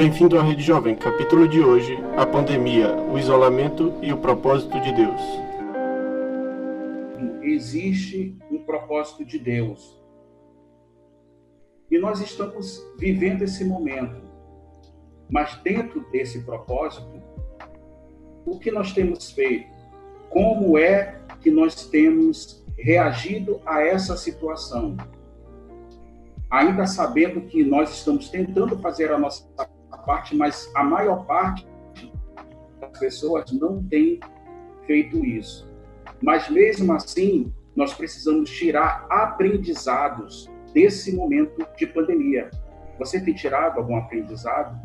Bem-vindo à Rede Jovem, capítulo de hoje: a pandemia, o isolamento e o propósito de Deus. Existe um propósito de Deus. E nós estamos vivendo esse momento. Mas dentro desse propósito, o que nós temos feito? Como é que nós temos reagido a essa situação? Ainda sabendo que nós estamos tentando fazer a nossa parte, mas a maior parte das pessoas não tem feito isso. Mas mesmo assim, nós precisamos tirar aprendizados desse momento de pandemia. Você tem tirado algum aprendizado?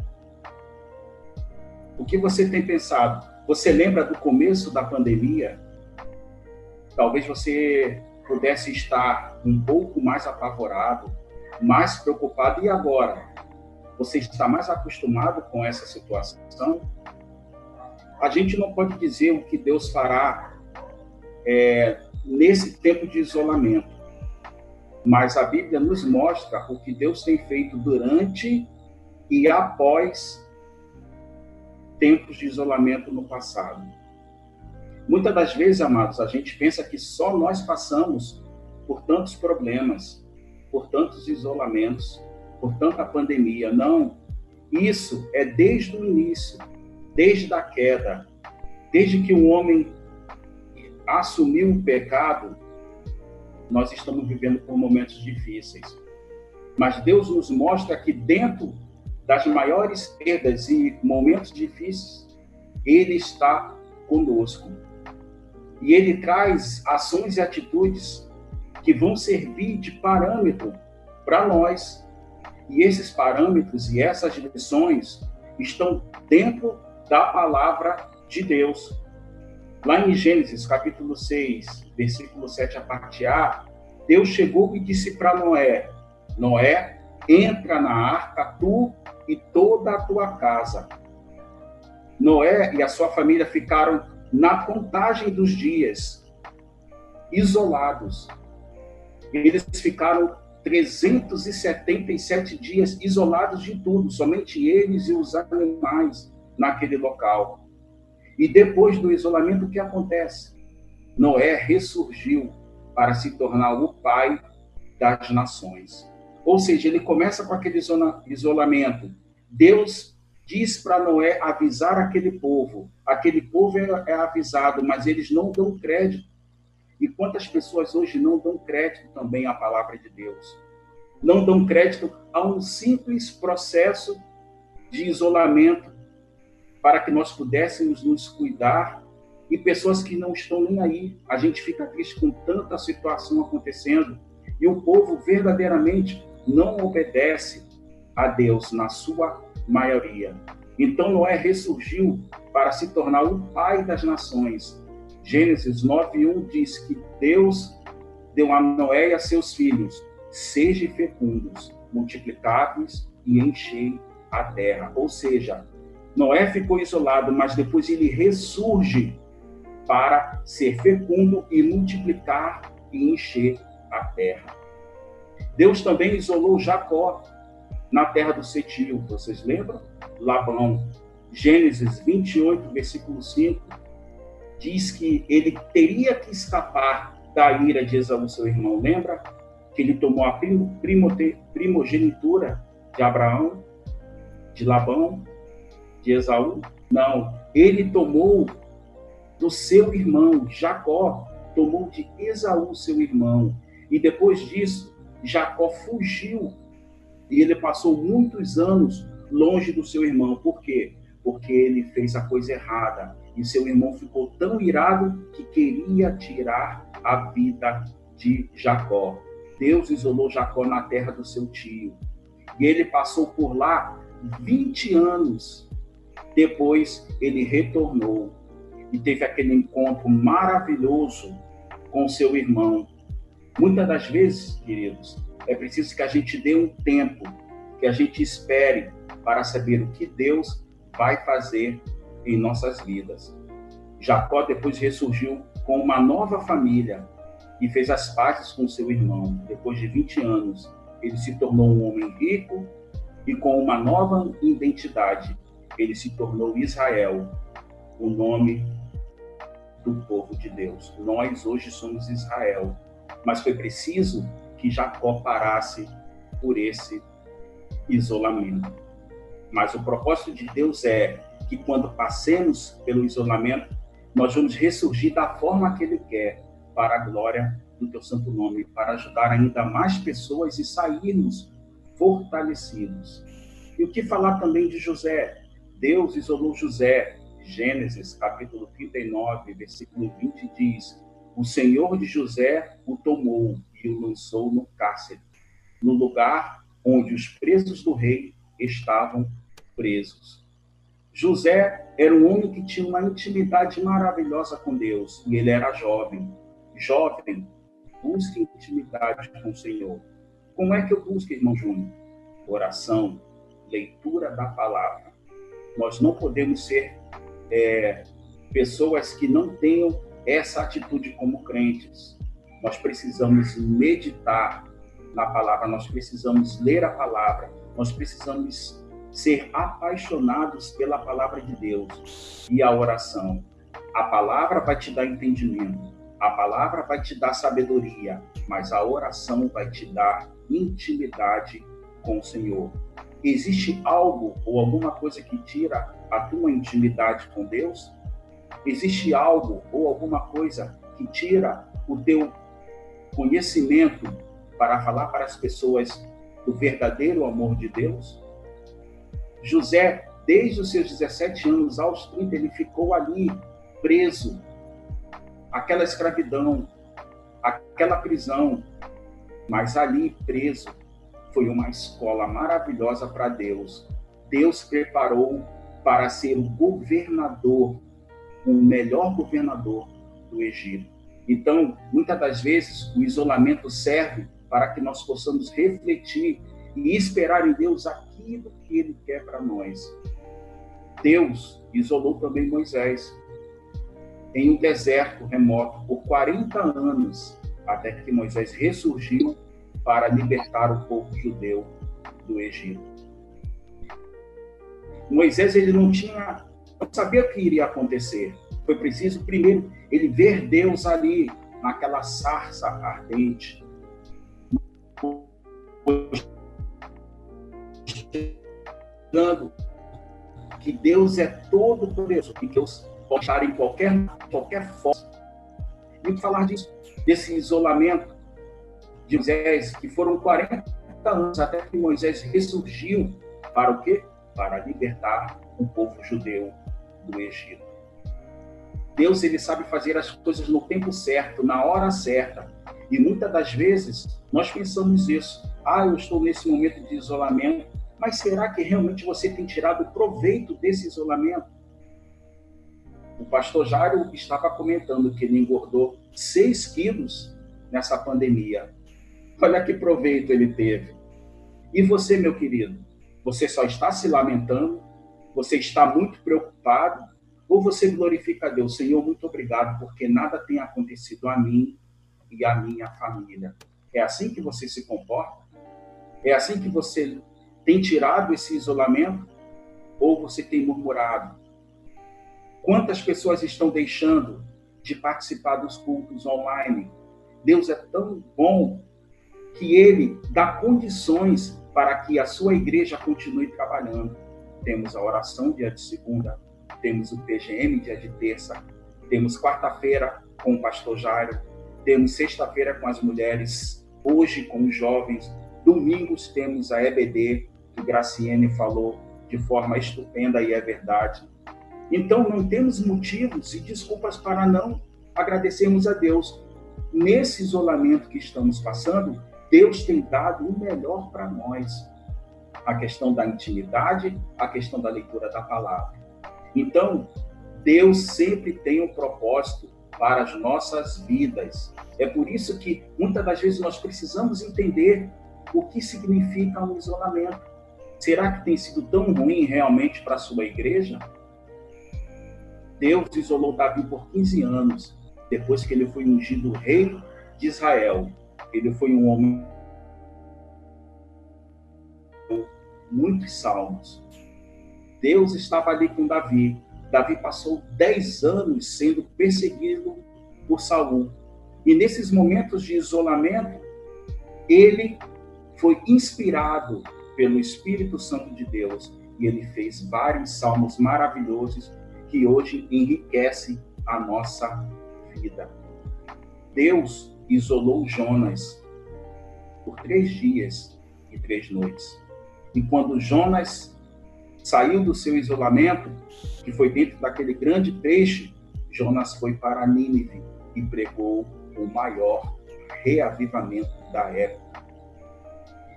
O que você tem pensado? Você lembra do começo da pandemia? Talvez você pudesse estar um pouco mais apavorado, mais preocupado. E agora? Você está mais acostumado com essa situação? A gente não pode dizer o que Deus fará é, nesse tempo de isolamento, mas a Bíblia nos mostra o que Deus tem feito durante e após tempos de isolamento no passado. Muitas das vezes, amados, a gente pensa que só nós passamos por tantos problemas, por tantos isolamentos, por tanta pandemia. Não. Isso é desde o início, desde a queda, desde que o homem assumiu o pecado, nós estamos vivendo por momentos difíceis. Mas Deus nos mostra que dentro das maiores perdas e momentos difíceis, Ele está conosco. E Ele traz ações e atitudes que vão servir de parâmetro para nós e esses parâmetros e essas lições estão dentro da palavra de Deus. Lá em Gênesis, capítulo 6, versículo 7, a parte A, Deus chegou e disse para Noé: Noé, entra na arca, tu e toda a tua casa. Noé e a sua família ficaram na contagem dos dias, isolados. Eles ficaram 377 dias isolados de tudo, somente eles e os animais naquele local. E depois do isolamento, o que acontece? Noé ressurgiu para se tornar o pai das nações. Ou seja, ele começa com aquele isolamento. Deus diz para Noé avisar aquele povo. Aquele povo é, é avisado, mas eles não dão crédito e quantas pessoas hoje não dão crédito também à palavra de Deus? Não dão crédito a um simples processo de isolamento para que nós pudéssemos nos cuidar e pessoas que não estão nem aí. A gente fica triste com tanta situação acontecendo e o povo verdadeiramente não obedece a Deus na sua maioria. Então Noé ressurgiu para se tornar o pai das nações Gênesis 9:1 diz que Deus deu a Noé e a seus filhos: sejam fecundos, multiplicáveis e enchei a terra. Ou seja, Noé ficou isolado, mas depois ele ressurge para ser fecundo e multiplicar e encher a terra. Deus também isolou Jacó na terra do Setio, vocês lembram? Labão. Gênesis 28, versículo 5 diz que ele teria que escapar da ira de Esaú, seu irmão. Lembra que ele tomou a primogenitura de Abraão, de Labão, de Esaú? Não, ele tomou do seu irmão, Jacó, tomou de Esaú, seu irmão. E depois disso, Jacó fugiu e ele passou muitos anos longe do seu irmão. Por quê? Porque ele fez a coisa errada e seu irmão ficou tão irado que queria tirar a vida de Jacó. Deus isolou Jacó na terra do seu tio. E ele passou por lá 20 anos. Depois ele retornou e teve aquele encontro maravilhoso com seu irmão. Muitas das vezes, queridos, é preciso que a gente dê um tempo, que a gente espere para saber o que Deus vai fazer em nossas vidas. Jacó depois ressurgiu com uma nova família e fez as pazes com seu irmão. Depois de 20 anos, ele se tornou um homem rico e com uma nova identidade, ele se tornou Israel, o nome do povo de Deus. Nós hoje somos Israel, mas foi preciso que Jacó parasse por esse isolamento. Mas o propósito de Deus é que quando passemos pelo isolamento, nós vamos ressurgir da forma que Ele quer, para a glória do Teu Santo Nome, para ajudar ainda mais pessoas e sairmos fortalecidos. E o que falar também de José? Deus isolou José. Gênesis, capítulo 39, versículo 20 diz: O Senhor de José o tomou e o lançou no cárcere, no lugar onde os presos do rei estavam presos. José era um homem que tinha uma intimidade maravilhosa com Deus e ele era jovem. Jovem, busque intimidade com o Senhor. Como é que eu busco, irmão Júnior? Oração, leitura da palavra. Nós não podemos ser é, pessoas que não tenham essa atitude como crentes. Nós precisamos meditar na palavra, nós precisamos ler a palavra, nós precisamos ser apaixonados pela palavra de Deus e a oração. A palavra vai te dar entendimento, a palavra vai te dar sabedoria, mas a oração vai te dar intimidade com o Senhor. Existe algo ou alguma coisa que tira a tua intimidade com Deus? Existe algo ou alguma coisa que tira o teu conhecimento para falar para as pessoas do verdadeiro amor de Deus? José, desde os seus 17 anos aos 30, ele ficou ali preso. Aquela escravidão, aquela prisão, mas ali preso foi uma escola maravilhosa para Deus. Deus preparou para ser o governador, o melhor governador do Egito. Então, muitas das vezes, o isolamento serve para que nós possamos refletir e esperar em Deus aquilo que Ele quer para nós. Deus isolou também Moisés em um deserto remoto por 40 anos, até que Moisés ressurgiu para libertar o povo judeu do Egito. Moisés ele não tinha, não sabia o que iria acontecer. Foi preciso primeiro ele ver Deus ali naquela sarça ardente. Dando que Deus é todo poderoso que Deus pode estar em qualquer qualquer forma. E falar disso, desse isolamento de Moisés, que foram 40 anos até que Moisés ressurgiu para o quê? Para libertar o povo judeu do Egito. Deus ele sabe fazer as coisas no tempo certo, na hora certa. E muitas das vezes nós pensamos isso. Ah, eu estou nesse momento de isolamento, mas será que realmente você tem tirado proveito desse isolamento? O pastor Jairo estava comentando que ele engordou 6 quilos nessa pandemia. Olha que proveito ele teve. E você, meu querido, você só está se lamentando? Você está muito preocupado? Ou você glorifica a Deus? Senhor, muito obrigado, porque nada tem acontecido a mim e a minha família. É assim que você se comporta? É assim que você tem tirado esse isolamento? Ou você tem murmurado? Quantas pessoas estão deixando de participar dos cultos online? Deus é tão bom que ele dá condições para que a sua igreja continue trabalhando. Temos a oração dia de segunda, temos o PGM dia de terça, temos quarta-feira com o pastor Jairo, temos sexta-feira com as mulheres, hoje com os jovens, domingos temos a EBD, Graciene falou de forma estupenda e é verdade. Então não temos motivos e desculpas para não agradecermos a Deus. Nesse isolamento que estamos passando, Deus tem dado o melhor para nós. A questão da intimidade, a questão da leitura da palavra. Então, Deus sempre tem um propósito para as nossas vidas. É por isso que muitas das vezes nós precisamos entender o que significa um isolamento. Será que tem sido tão ruim realmente para a sua igreja? Deus isolou Davi por 15 anos, depois que ele foi ungido rei de Israel. Ele foi um homem muitos salmos. Deus estava ali com Davi. Davi passou dez anos sendo perseguido por Saul. E nesses momentos de isolamento, ele foi inspirado pelo Espírito Santo de Deus e ele fez vários salmos maravilhosos que hoje enriquece a nossa vida. Deus isolou Jonas por três dias e três noites. E quando Jonas saiu do seu isolamento, que foi dentro daquele grande peixe, Jonas foi para Nínive e pregou o maior reavivamento da época.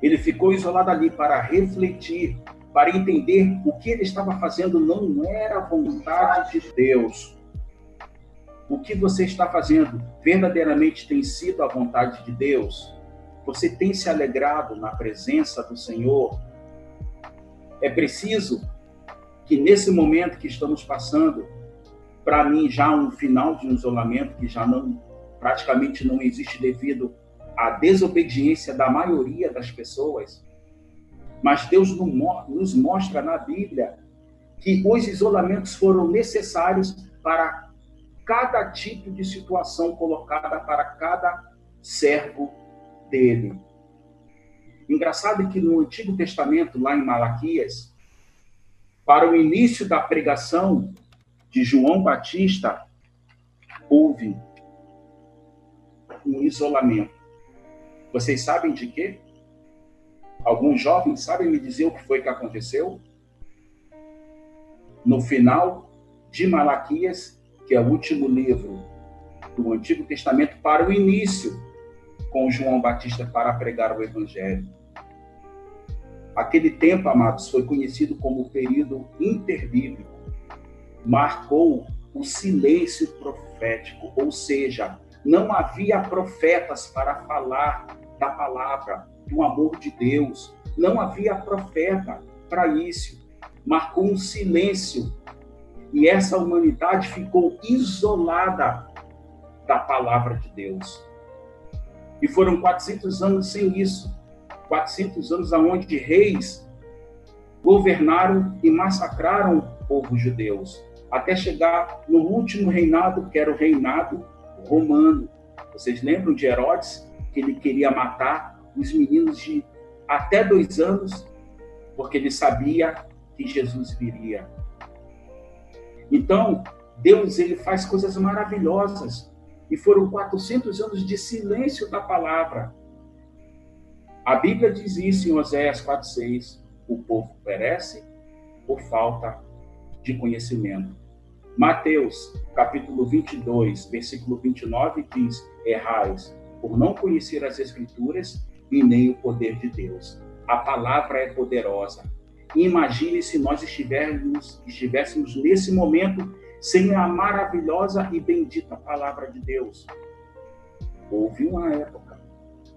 Ele ficou isolado ali para refletir, para entender o que ele estava fazendo não era a vontade de Deus. O que você está fazendo verdadeiramente tem sido a vontade de Deus? Você tem se alegrado na presença do Senhor? É preciso que nesse momento que estamos passando, para mim já um final de um isolamento que já não praticamente não existe devido à desobediência da maioria das pessoas, mas Deus nos mostra na Bíblia que os isolamentos foram necessários para cada tipo de situação colocada para cada servo dele. Engraçado que no Antigo Testamento, lá em Malaquias, para o início da pregação de João Batista, houve um isolamento. Vocês sabem de quê? Alguns jovens sabem me dizer o que foi que aconteceu? No final de Malaquias, que é o último livro do Antigo Testamento, para o início com João Batista para pregar o Evangelho. Aquele tempo, amados, foi conhecido como o período interbíblico. Marcou o silêncio profético, ou seja, não havia profetas para falar da palavra, do amor de Deus. Não havia profeta para isso. Marcou um silêncio. E essa humanidade ficou isolada da palavra de Deus. E foram 400 anos sem isso. 400 anos aonde reis governaram e massacraram o povo judeus, até chegar no último reinado, que era o reinado romano. Vocês lembram de Herodes, que ele queria matar os meninos de até dois anos, porque ele sabia que Jesus viria. Então, Deus ele faz coisas maravilhosas. E foram 400 anos de silêncio da palavra. A Bíblia diz isso em Oséias 4,6. O povo perece por falta de conhecimento. Mateus, capítulo 22, versículo 29, diz: Errais por não conhecer as Escrituras e nem o poder de Deus. A palavra é poderosa. Imagine se nós estivéssemos, estivéssemos nesse momento sem a maravilhosa e bendita palavra de Deus. Houve uma época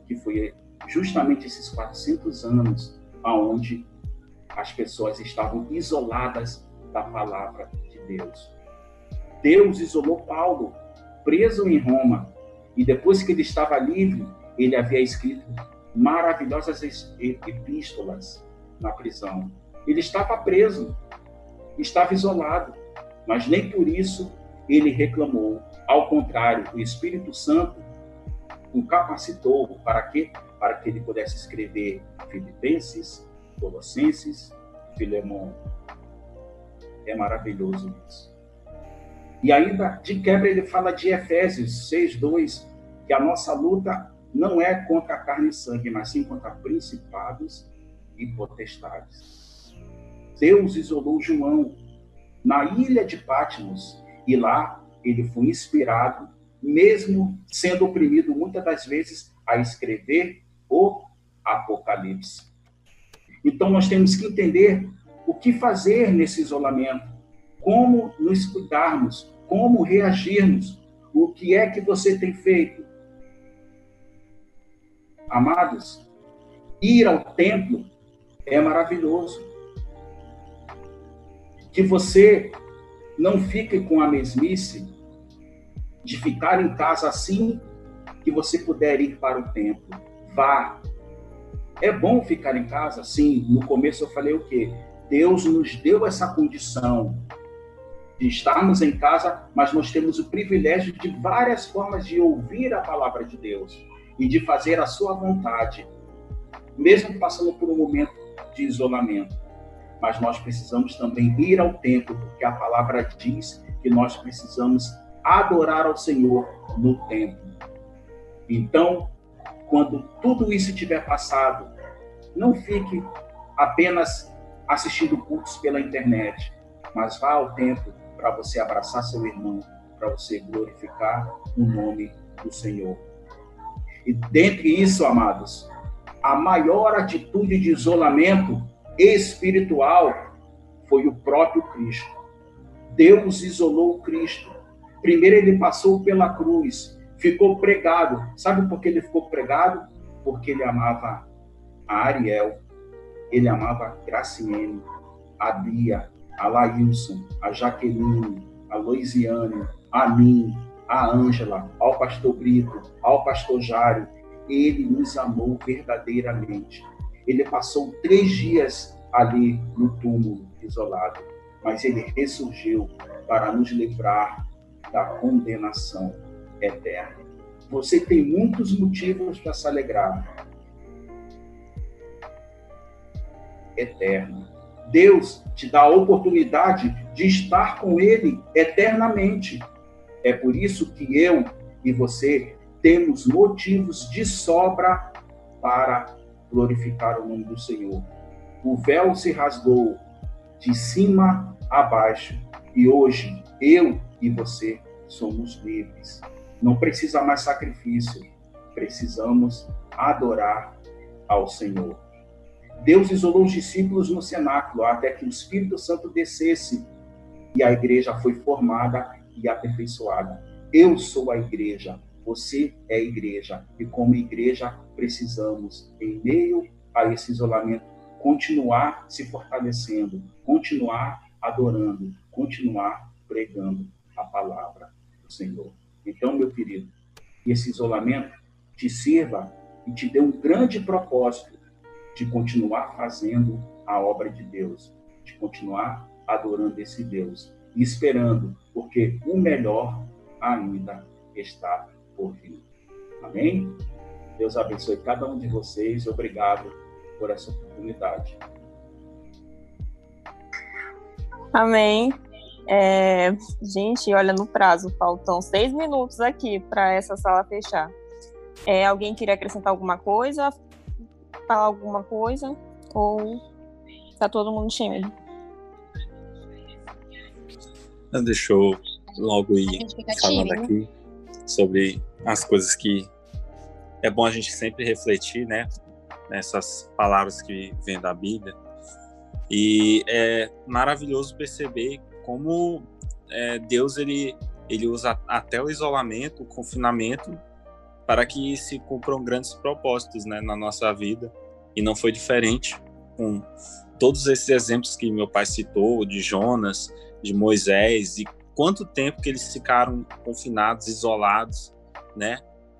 que foi justamente esses 400 anos aonde as pessoas estavam isoladas da palavra de Deus. Deus isolou Paulo, preso em Roma, e depois que ele estava livre, ele havia escrito maravilhosas epístolas na prisão. Ele estava preso, estava isolado, mas nem por isso ele reclamou. Ao contrário, o Espírito Santo o capacitou para quê? Para que ele pudesse escrever Filipenses, Colossenses, Filemão. É maravilhoso isso. E ainda, de quebra, ele fala de Efésios 6:2, que a nossa luta não é contra a carne e sangue, mas sim contra principados e potestades. Deus isolou João na ilha de Patmos e lá ele foi inspirado, mesmo sendo oprimido muitas das vezes, a escrever o Apocalipse. Então nós temos que entender o que fazer nesse isolamento, como nos cuidarmos, como reagirmos, o que é que você tem feito Amados, ir ao templo é maravilhoso. Que você não fique com a mesmice de ficar em casa assim que você puder ir para o templo. Vá. É bom ficar em casa? Sim. No começo eu falei o quê? Deus nos deu essa condição de estarmos em casa, mas nós temos o privilégio de várias formas de ouvir a palavra de Deus e de fazer a sua vontade, mesmo passando por um momento de isolamento. Mas nós precisamos também ir ao templo, porque a palavra diz que nós precisamos adorar ao Senhor no templo. Então, quando tudo isso tiver passado, não fique apenas assistindo cultos pela internet, mas vá ao templo para você abraçar seu irmão, para você glorificar o nome do Senhor. E dentre isso, amados, a maior atitude de isolamento espiritual foi o próprio Cristo. Deus isolou o Cristo. Primeiro ele passou pela cruz, ficou pregado. Sabe por que ele ficou pregado? Porque ele amava a Ariel, ele amava a Graciene, a Bia, a Laílson, a Jaqueline, a Loisiane, a mim, a Ângela, ao pastor Brito, ao pastor Jário. Ele nos amou verdadeiramente. Ele passou três dias ali no túmulo, isolado, mas ele ressurgiu para nos livrar da condenação eterna. Você tem muitos motivos para se alegrar. Eterno. Deus te dá a oportunidade de estar com Ele eternamente. É por isso que eu e você temos motivos de sobra para glorificar o nome do Senhor. O véu se rasgou de cima a baixo e hoje eu e você somos livres. Não precisa mais sacrifício, precisamos adorar ao Senhor. Deus isolou os discípulos no cenáculo até que o Espírito Santo descesse e a igreja foi formada e aperfeiçoada. Eu sou a igreja, você é a igreja, e como igreja precisamos, em meio a esse isolamento, continuar se fortalecendo, continuar adorando, continuar pregando a palavra do Senhor. Então, meu querido, esse isolamento te sirva e te dê um grande propósito de continuar fazendo a obra de Deus, de continuar adorando esse Deus e esperando, porque o melhor ainda está por vir. Amém? Deus abençoe cada um de vocês. Obrigado por essa oportunidade. Amém. É, gente, olha no prazo, faltam seis minutos aqui para essa sala fechar. É, alguém queria acrescentar alguma coisa? Falar alguma coisa? Ou tá todo mundo tímido? Deixa eu logo ir falando aqui sobre as coisas que é bom a gente sempre refletir, né? Nessas palavras que vêm da Bíblia. E é maravilhoso perceber como é, Deus ele, ele usa até o isolamento, o confinamento, para que se cumpram grandes propósitos né, na nossa vida. E não foi diferente com todos esses exemplos que meu pai citou, de Jonas, de Moisés, e quanto tempo que eles ficaram confinados, isolados, né?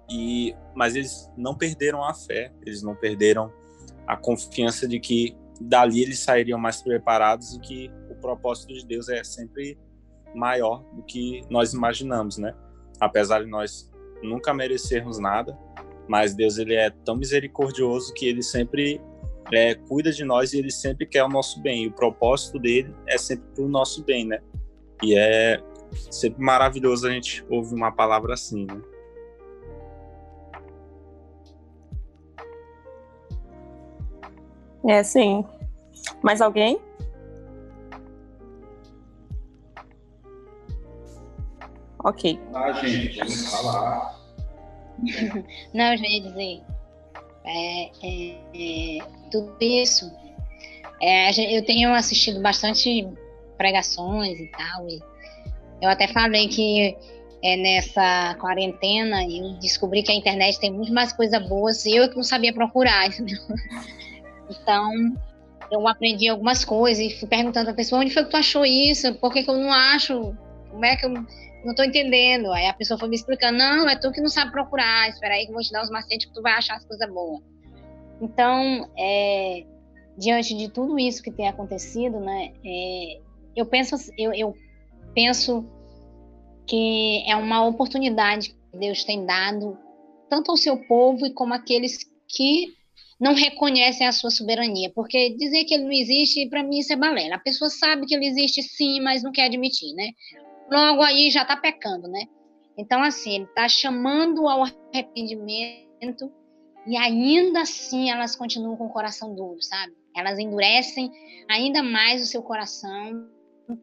E, mas eles não perderam a fé, eles não perderam a confiança de que dali eles sairiam mais preparados e que o propósito de Deus é sempre maior do que nós imaginamos, né? Apesar de nós nunca merecermos nada, mas Deus ele é tão misericordioso que ele sempre é, cuida de nós e ele sempre quer o nosso bem. E o propósito dele é sempre para o nosso bem, né? E é sempre maravilhoso a gente ouvir uma palavra assim, né? É, sim. Mais alguém? Ok. Ah, gente, vamos falar. Não, eu já ia dizer. É, é, é, tudo isso. É, eu tenho assistido bastante pregações e tal. E eu até falei que é, nessa quarentena eu descobri que a internet tem muito mais coisas boas e eu que não sabia procurar. Então, eu aprendi algumas coisas e fui perguntando à pessoa onde foi que tu achou isso, por que, que eu não acho, como é que eu não estou entendendo. Aí a pessoa foi me explicando, não, é tu que não sabe procurar, espera aí que eu vou te dar os macetes que tu vai achar as coisas boas. Então, é, diante de tudo isso que tem acontecido, né, é, eu penso, eu, eu penso que é uma oportunidade que Deus tem dado tanto ao seu povo e como aqueles que não reconhecem a sua soberania, porque dizer que ele não existe, para mim, isso é balela. A pessoa sabe que ele existe sim, mas não quer admitir, né? Logo aí já está pecando, né? Então, assim, ele está chamando ao arrependimento e ainda assim elas continuam com o coração duro, sabe? Elas endurecem ainda mais o seu coração,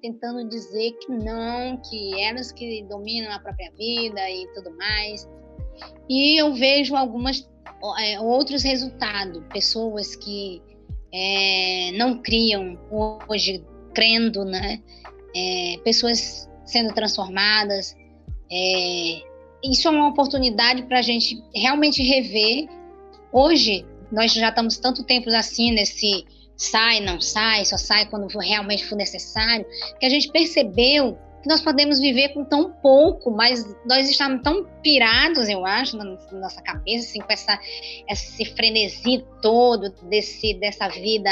tentando dizer que não, que elas que dominam a própria vida e tudo mais. E eu vejo algumas é, outros resultados, pessoas que é, não criam hoje crendo, né? É, pessoas sendo transformadas. É, isso é uma oportunidade para a gente realmente rever. Hoje nós já estamos tanto tempo assim nesse sai, não sai, só sai quando realmente for necessário, que a gente percebeu que nós podemos viver com tão pouco, mas nós estamos tão pirados, eu acho, na, nossa cabeça, assim, com essa, esse frenesi todo desse, dessa vida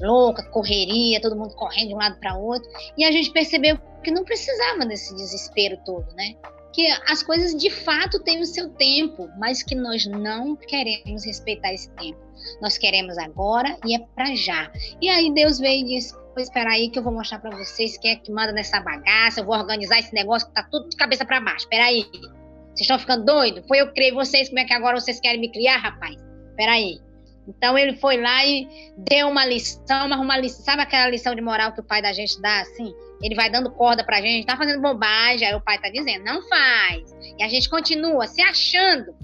louca, correria, todo mundo correndo de um lado para outro, e a gente percebeu que não precisava desse desespero todo, né? Que as coisas de fato têm o seu tempo, mas que nós não queremos respeitar esse tempo. Nós queremos agora e é para já. E aí Deus veio e disse: Pois espera aí que eu vou mostrar para vocês quem é que manda nessa bagaça. Eu vou organizar esse negócio que tá tudo de cabeça para baixo. Espera aí. Vocês estão ficando doidos? Foi eu que criei vocês, como é que agora vocês querem me criar, rapaz? Espera aí. Então ele foi lá e deu uma lição, mas uma lição, sabe aquela lição de moral que o pai da gente dá assim? Ele vai dando corda pra gente, tá fazendo bobagem, aí o pai tá dizendo, não faz. E a gente continua se achando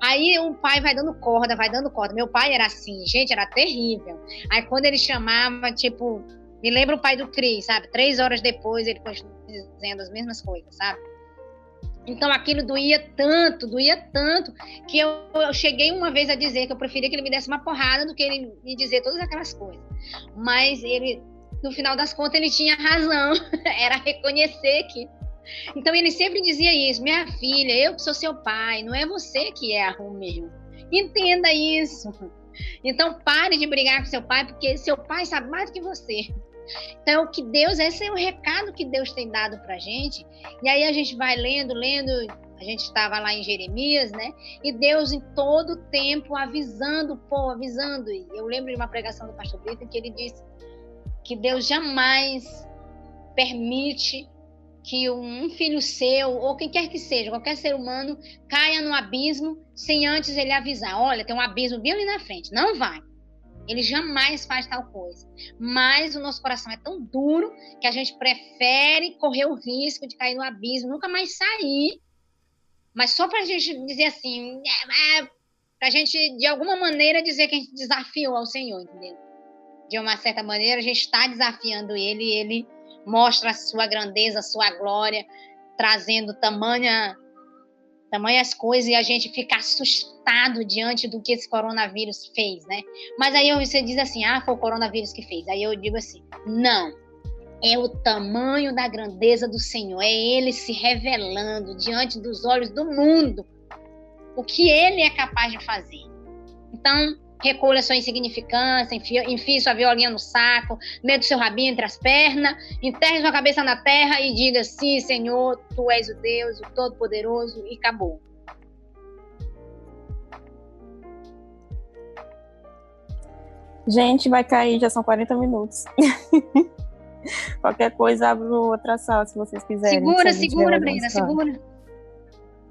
Aí o pai vai dando corda, vai dando corda. Meu pai era assim, gente, era terrível. Aí quando ele chamava, tipo, me lembra o pai do Cris, sabe? Três horas depois ele continua dizendo as mesmas coisas, sabe? Então aquilo doía tanto, doía tanto, que eu, eu, cheguei uma vez a dizer que eu preferia que ele me desse uma porrada do que ele me dizer todas aquelas coisas. Mas ele, no final das contas, ele tinha razão. Era reconhecer que então ele sempre dizia isso: minha filha, eu que sou seu pai, não é você que é meu. Entenda isso. Então pare de brigar com seu pai, porque seu pai sabe mais do que você. Então, o que Deus, esse é o recado que Deus tem dado pra gente. E aí a gente vai lendo, lendo, a gente estava lá em Jeremias, né? E Deus em todo tempo avisando o povo, avisando. E eu lembro de uma pregação do pastor Brito que ele disse que Deus jamais permite que um filho seu, ou quem quer que seja, qualquer ser humano, caia no abismo sem antes ele avisar: olha, tem um abismo bem ali na frente. Não vai. Ele jamais faz tal coisa. Mas o nosso coração é tão duro que a gente prefere correr o risco de cair no abismo, nunca mais sair. Mas só para a gente dizer assim, é, é, para a gente, de alguma maneira, dizer que a gente desafiou ao Senhor, entendeu? De uma certa maneira, a gente está desafiando ele ele mostra a sua grandeza, a sua glória, trazendo tamanha, tamanhas coisas e a gente fica assustado diante do que esse coronavírus fez, né? Mas aí você diz assim, ah, foi o coronavírus que fez. Aí eu digo assim, não, é o tamanho da grandeza do Senhor, é Ele se revelando diante dos olhos do mundo o que Ele é capaz de fazer. Então, recolha sua insignificância, enfie, enfie sua violinha no saco, mete seu rabinho entre as pernas, enterre sua cabeça na terra e diga: Sim, Senhor, tu és o Deus, o Todo-Poderoso, e acabou. Gente, vai cair, já são 40 minutos. Qualquer coisa, abro outra sala se vocês quiserem. Segura, segura, Brenda, segura.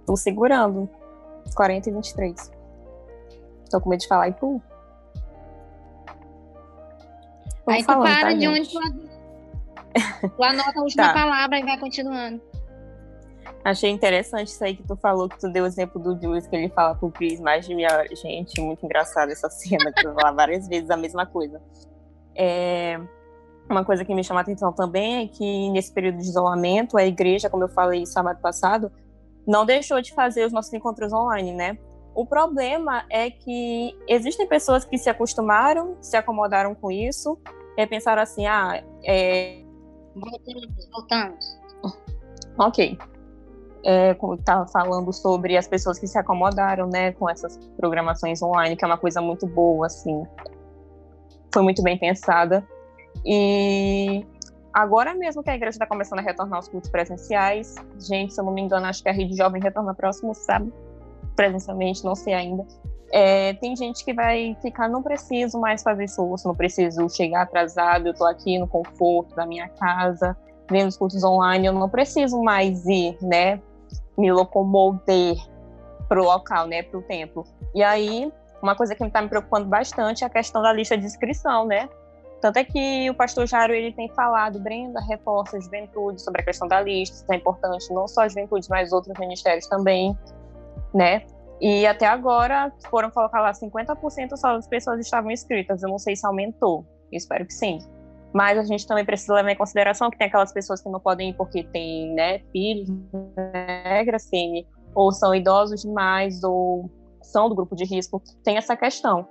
Tô segurando. 40 e 23. Tô com medo de falar e pum. Aí tu para tá, de onde tu, tu anota a última tá. palavra e vai continuando. Achei interessante isso aí que tu falou, que tu deu o exemplo do Julius, que ele fala pro Chris mais de minha Gente, muito engraçado essa cena, que tu fala várias vezes a mesma coisa. É... Uma coisa que me chama a atenção também é que nesse período de isolamento, a igreja, como eu falei sábado passado, não deixou de fazer os nossos encontros online, né? O problema é que existem pessoas que se acostumaram, se acomodaram com isso, e pensaram assim, ah, é... Voltamos, voltamos. Ok. é, estava falando sobre as pessoas que se acomodaram, né, com essas programações online, que é uma coisa muito boa, assim, foi muito bem pensada. E agora mesmo que a igreja está começando a retornar aos cultos presenciais, gente, se eu não me engano, acho que a Rede Jovem retorna próximo sábado, presencialmente, não sei ainda. É, tem gente que vai ficar, não preciso mais fazer esforço, não preciso chegar atrasado, eu estou aqui no conforto da minha casa, vendo os cultos online, eu não preciso mais ir, né, me locomover para o local, né, para o templo. E aí, uma coisa que está me preocupando bastante é a questão da lista de inscrição, né? Tanto é que o pastor Jairo ele tem falado, Brenda, reforça a juventude sobre a questão da lista, isso é importante, não só a juventude, mas outros ministérios também, né? E até agora foram colocar lá 50% só das pessoas estavam inscritas. Eu não sei se aumentou, eu espero que sim. Mas a gente também precisa levar em consideração que tem aquelas pessoas que não podem ir porque têm né, filhos, né, Gracine, ou são idosos demais, ou são do grupo de risco. Tem essa questão.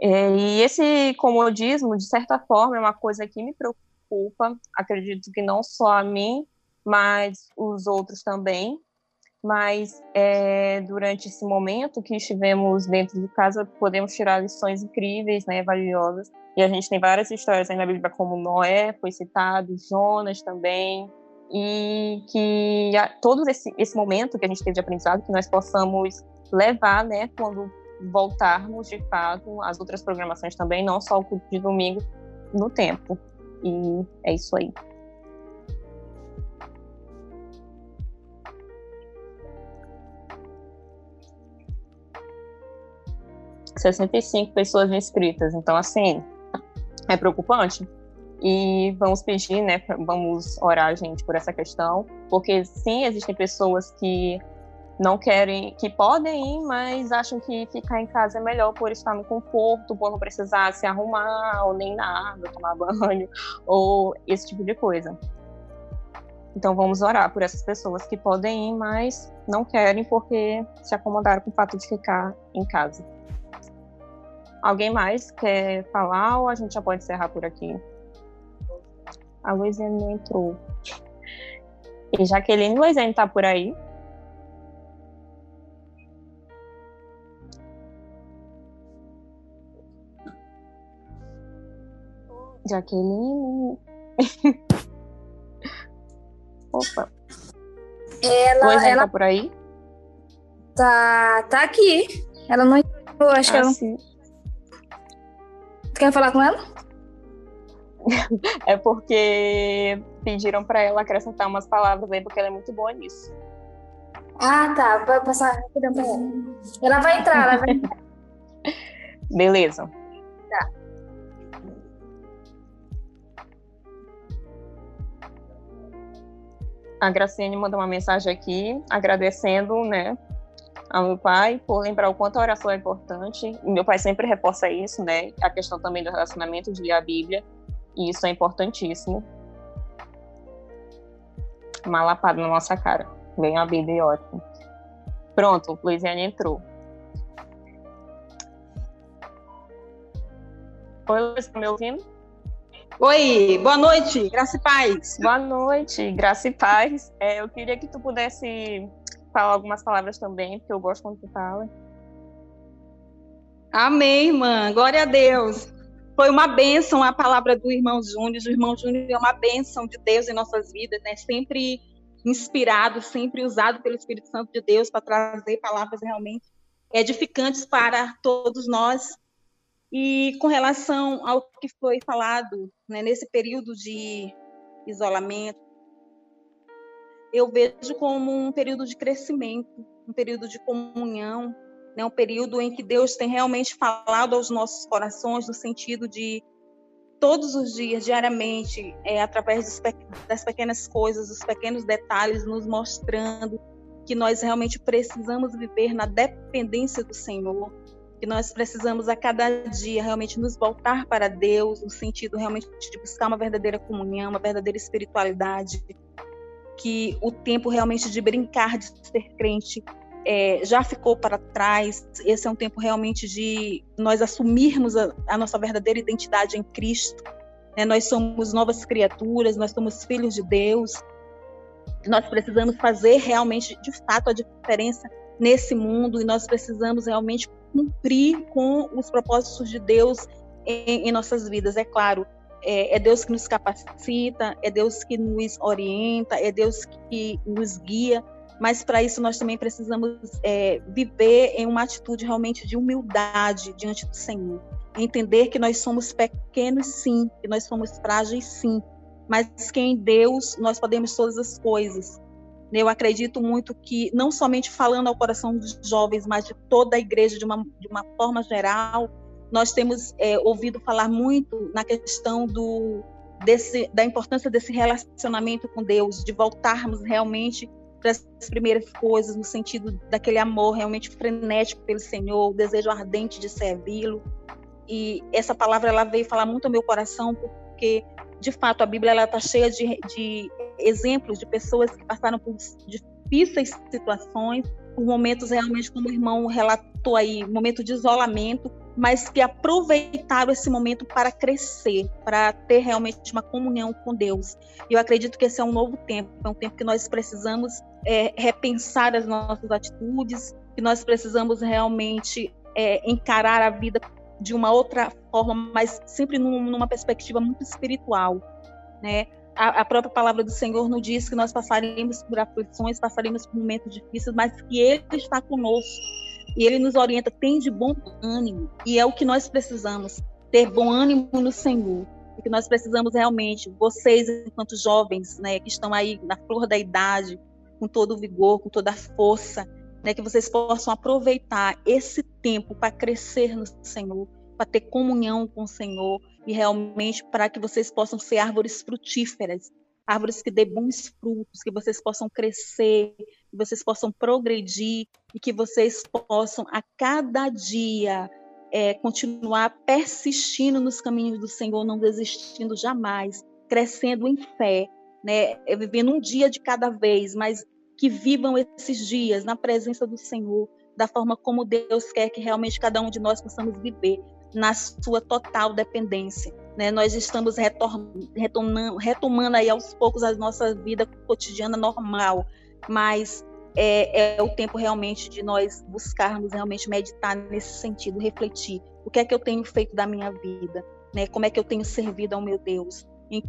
E esse comodismo, de certa forma, é uma coisa que me preocupa. Acredito que não só a mim, mas os outros também, mas é, durante esse momento que estivemos dentro de casa, podemos tirar lições incríveis, né, valiosas. E a gente tem várias histórias aí na Bíblia, como Noé foi citado, Jonas também, e que a, todo esse, esse momento que a gente teve de aprendizado, que nós possamos levar, né, quando voltarmos de fato às outras programações também, não só o culto de domingo, no tempo. E é isso aí. 65 pessoas inscritas. Então, assim, é preocupante. E vamos pedir, né, vamos orar, gente, por essa questão, porque sim, existem pessoas que não querem, que podem ir, mas acham que ficar em casa é melhor por estar no conforto, por não precisar se arrumar, ou nem nada, tomar banho, ou esse tipo de coisa. Então vamos orar por essas pessoas que podem ir, mas não querem porque se acomodaram com o fato de ficar em casa. Alguém mais quer falar ou a gente já pode encerrar por aqui? A Luiziane não entrou. E Jaqueline Luiziane tá por aí? Jaqueline. Opa. Ela, Luiziane ela tá por aí? tá, tá aqui. Ela não entrou, acho que Ah, ela não sim. Quer falar com ela? É porque pediram para ela acrescentar umas palavras aí, porque ela é muito boa nisso. Ah, tá. Vai passar rapidão pra ela. Ela vai entrar, ela vai entrar. Beleza. Tá. A Graciane mandou uma mensagem aqui, agradecendo, né, ao meu pai por lembrar o quanto a oração é importante. Meu pai sempre reforça isso, né, a questão também do relacionamento de ler a Bíblia, e isso é importantíssimo. Uma lapada na nossa cara. Bem a Bíblia, é ótimo. Pronto, Luiziane entrou. Oi, Luiz, tá me ouvindo? Oi, boa noite, graça e paz. Boa noite, graça e paz. É, eu queria que tu pudesse falar algumas palavras também, porque eu gosto quando tu fala. Amém, irmã, glória a Deus. Foi uma bênção a palavra do irmão Júnior. O irmão Júnior é uma bênção de Deus em nossas vidas, né? Sempre inspirado, sempre usado pelo Espírito Santo de Deus para trazer palavras realmente edificantes para todos nós. E com relação ao que foi falado né, nesse período de isolamento, eu vejo como um período de crescimento, um período de comunhão, né, um período em que Deus tem realmente falado aos nossos corações no sentido de todos os dias, diariamente, é, através das pequenas coisas, dos pequenos detalhes, nos mostrando que nós realmente precisamos viver na dependência do Senhor, que nós precisamos a cada dia realmente nos voltar para Deus, no sentido realmente de buscar uma verdadeira comunhão, uma verdadeira espiritualidade, que o tempo realmente de brincar, de ser crente, é, já ficou para trás. Esse é um tempo realmente de nós assumirmos a, a nossa verdadeira identidade em Cristo. Né? Nós somos novas criaturas, nós somos filhos de Deus. nós precisamos fazer realmente, de fato, a diferença nesse mundo e nós precisamos realmente cumprir com os propósitos de Deus em, em nossas vidas. É claro, é, é, Deus que nos capacita, é Deus que nos orienta, é Deus que nos guia, mas para isso nós também precisamos é, viver em uma atitude realmente de humildade diante do Senhor. Entender que nós somos pequenos, sim, que nós somos frágeis, sim, mas que em Deus nós podemos todas as coisas. Eu acredito muito que, não somente falando ao coração dos jovens, mas de toda a igreja de uma, de uma forma geral, nós temos é, ouvido falar muito na questão do, desse, da importância desse relacionamento com Deus, de voltarmos realmente para as primeiras coisas, no sentido daquele amor realmente frenético pelo Senhor, o desejo ardente de servi-lo. E essa palavra ela veio falar muito ao meu coração, porque de fato, a Bíblia está cheia de, de exemplos de pessoas que passaram por difíceis situações, por momentos realmente, como o irmão relatou aí, momento de isolamento, mas que aproveitaram esse momento para crescer, para ter realmente uma comunhão com Deus. Eu acredito que esse é um novo tempo, é um tempo que nós precisamos é, repensar as nossas atitudes, que nós precisamos realmente é, encarar a vida de uma outra forma, mas sempre num, numa perspectiva muito espiritual, né? A, a, própria palavra do Senhor nos diz que nós passaremos por aflições, passaremos por momentos difíceis, mas que Ele está conosco. E Ele nos orienta, tem de bom ânimo. E é o que nós precisamos, ter bom ânimo no Senhor, e que nós precisamos realmente, vocês enquanto jovens, né, que estão aí na flor da idade, com todo o vigor, com toda a força, né, que vocês possam aproveitar esse tempo para crescer no Senhor, para ter comunhão com o Senhor e realmente para que vocês possam ser árvores frutíferas, árvores que dê bons frutos, que vocês possam crescer, que vocês possam progredir e que vocês possam a cada dia é, continuar persistindo nos caminhos do Senhor, não desistindo jamais, crescendo em fé, né, é, vivendo um dia de cada vez, mas que vivam esses dias na presença do Senhor, da forma como Deus quer que realmente cada um de nós possamos viver, na sua total dependência. Né? Nós estamos retomando, retomando aí aos poucos a nossa vida cotidiana normal, mas é, é, o tempo realmente de nós buscarmos realmente meditar nesse sentido, refletir o que é que eu tenho feito da minha vida, né? Como é que eu tenho servido ao meu Deus? Em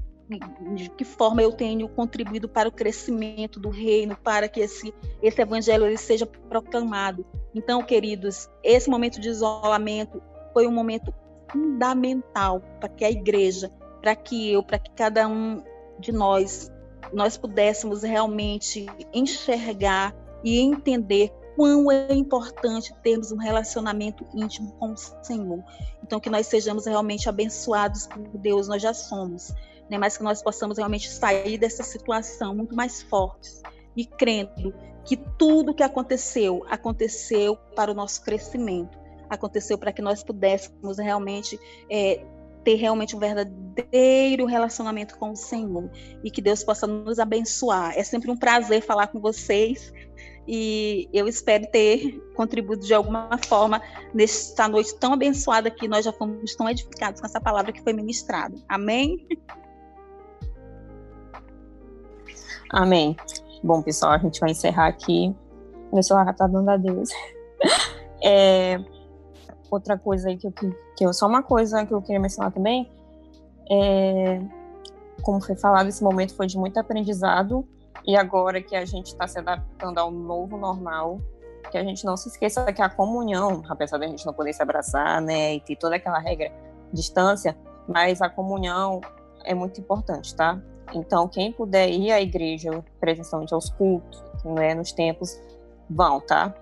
de que forma eu tenho contribuído para o crescimento do reino, para que esse, esse evangelho ele seja proclamado. Então, queridos, esse momento de isolamento foi um momento fundamental para que a igreja, para que eu, para que cada um de nós, nós pudéssemos realmente enxergar e entender quão é importante termos um relacionamento íntimo com o Senhor. Então, que nós sejamos realmente abençoados por Deus, nós já somos né, mas que nós possamos realmente sair dessa situação muito mais fortes e crendo que tudo que aconteceu, aconteceu para o nosso crescimento, aconteceu para que nós pudéssemos realmente é, ter realmente um verdadeiro relacionamento com o Senhor e que Deus possa nos abençoar. É sempre um prazer falar com vocês e eu espero ter contribuído de alguma forma nesta noite tão abençoada que nós já fomos tão edificados com essa palavra que foi ministrada. Amém? Amém. Bom, pessoal, a gente vai encerrar aqui. Meu celular tá dando a Deus. É, outra coisa aí que eu, que eu. Só uma coisa que eu queria mencionar também. É, como foi falado, esse momento foi de muito aprendizado. E agora que a gente está se adaptando ao novo normal, que a gente não se esqueça que a comunhão, apesar de a gente não poder se abraçar, né, e ter toda aquela regra, distância, mas a comunhão é muito importante, tá? Então, quem puder ir à igreja presencialmente aos cultos, né, nos tempos, vão, tá?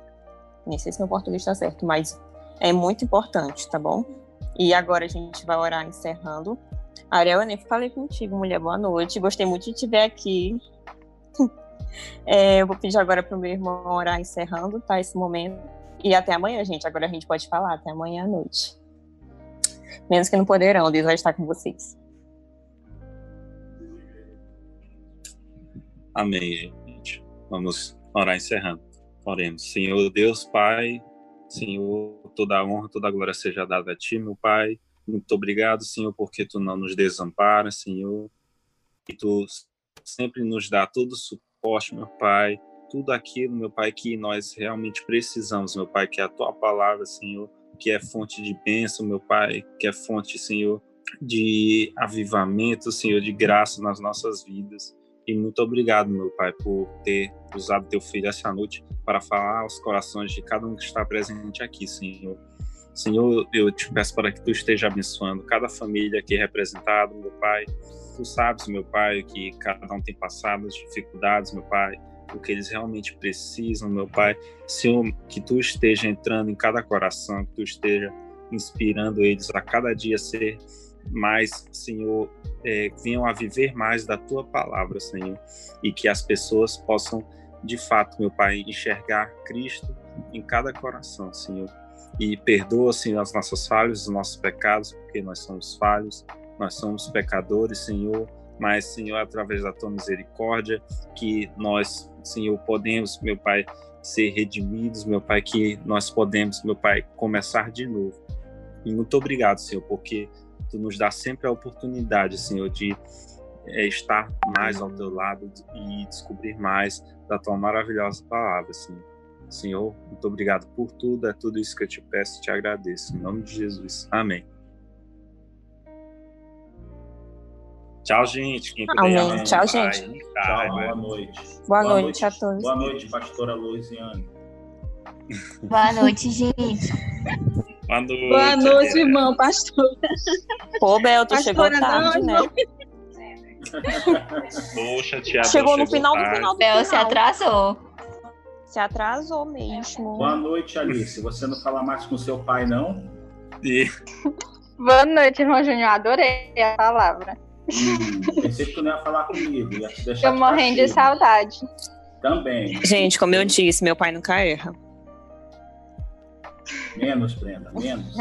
Nem sei se meu português está certo, mas é muito importante, tá bom? E agora a gente vai orar encerrando. Ariel, eu nem falei contigo, mulher, boa noite. Gostei muito de te ver aqui. É, eu vou pedir agora para o meu irmão orar encerrando, tá? Esse momento. E até amanhã, gente. Agora a gente pode falar, até amanhã à noite. Menos que não poderão, Deus vai estar com vocês. Amém, gente. Vamos orar encerrando. Oremos. Senhor Deus, Pai, Senhor, toda a honra, toda a glória seja dada a Ti, meu Pai. Muito obrigado, Senhor, porque Tu não nos desamparas, Senhor. E Tu sempre nos dá todo o suporte, meu Pai, tudo aquilo, meu Pai, que nós realmente precisamos, meu Pai, que é a tua palavra, Senhor, que é fonte de bênção, meu Pai, que é fonte, Senhor, de avivamento, Senhor, de graça nas nossas vidas. E muito obrigado, meu Pai, por ter usado teu filho essa noite para falar aos corações de cada um que está presente aqui, Senhor. Senhor, eu te peço para que tu esteja abençoando cada família aqui representada, meu Pai. Tu sabes, meu Pai, que cada um tem passado as dificuldades, meu Pai, o que eles realmente precisam, meu Pai. Senhor, que tu esteja entrando em cada coração, que tu esteja inspirando eles a cada dia ser mais, Senhor, é, venham a viver mais da tua palavra, Senhor, e que as pessoas possam, de fato, meu Pai, enxergar Cristo em cada coração, Senhor. E perdoa, Senhor, as nossas falhas, os nossos pecados, porque nós somos falhos, nós somos pecadores, Senhor, mas, Senhor, através da tua misericórdia, que nós, Senhor, podemos, meu Pai, ser redimidos, meu Pai, que nós podemos, meu Pai, começar de novo. E muito obrigado, Senhor, porque tu nos dá sempre a oportunidade, Senhor, de é, estar mais ao teu lado e descobrir mais da tua maravilhosa palavra, Senhor. Senhor, muito obrigado por tudo, é tudo isso que eu te peço e te agradeço. Em nome de Jesus. Amém. Tchau, gente. Quem puder, amém. Tchau, gente. Tchau, boa noite. Boa, boa noite, noite a todos. Boa noite, pastora Luiziane. Boa noite, gente. Boa noite, Boa noite irmão, pastor. Pô, Bel, tu chegou tarde, não, né? Poxa, Tiago. Chegou no final do final do Bel se atrasou. Se atrasou mesmo. Boa noite, Alice. Você não fala mais com seu pai, não? E... Boa noite, irmão Júnior. Adorei a palavra. Hum, pensei que tu não ia falar comigo. Ia Tô morrendo de saudade. Também. Gente, como eu disse, meu pai nunca erra. Menos, Brenda, menos.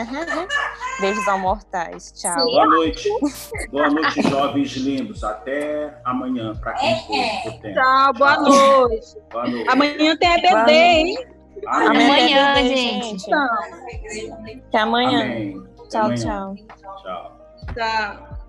Beijos ao mortais. Tchau. Boa noite. Boa noite, jovens lindos. Até amanhã, para quem for o tempo. Tchau, boa Tchau. noite. Boa noite. Amanhã tem EBD, hein? Amanhã, tem gente. Até amanhã. Amém. Até Tchau, amanhã. tchau. Tchau. Tchau.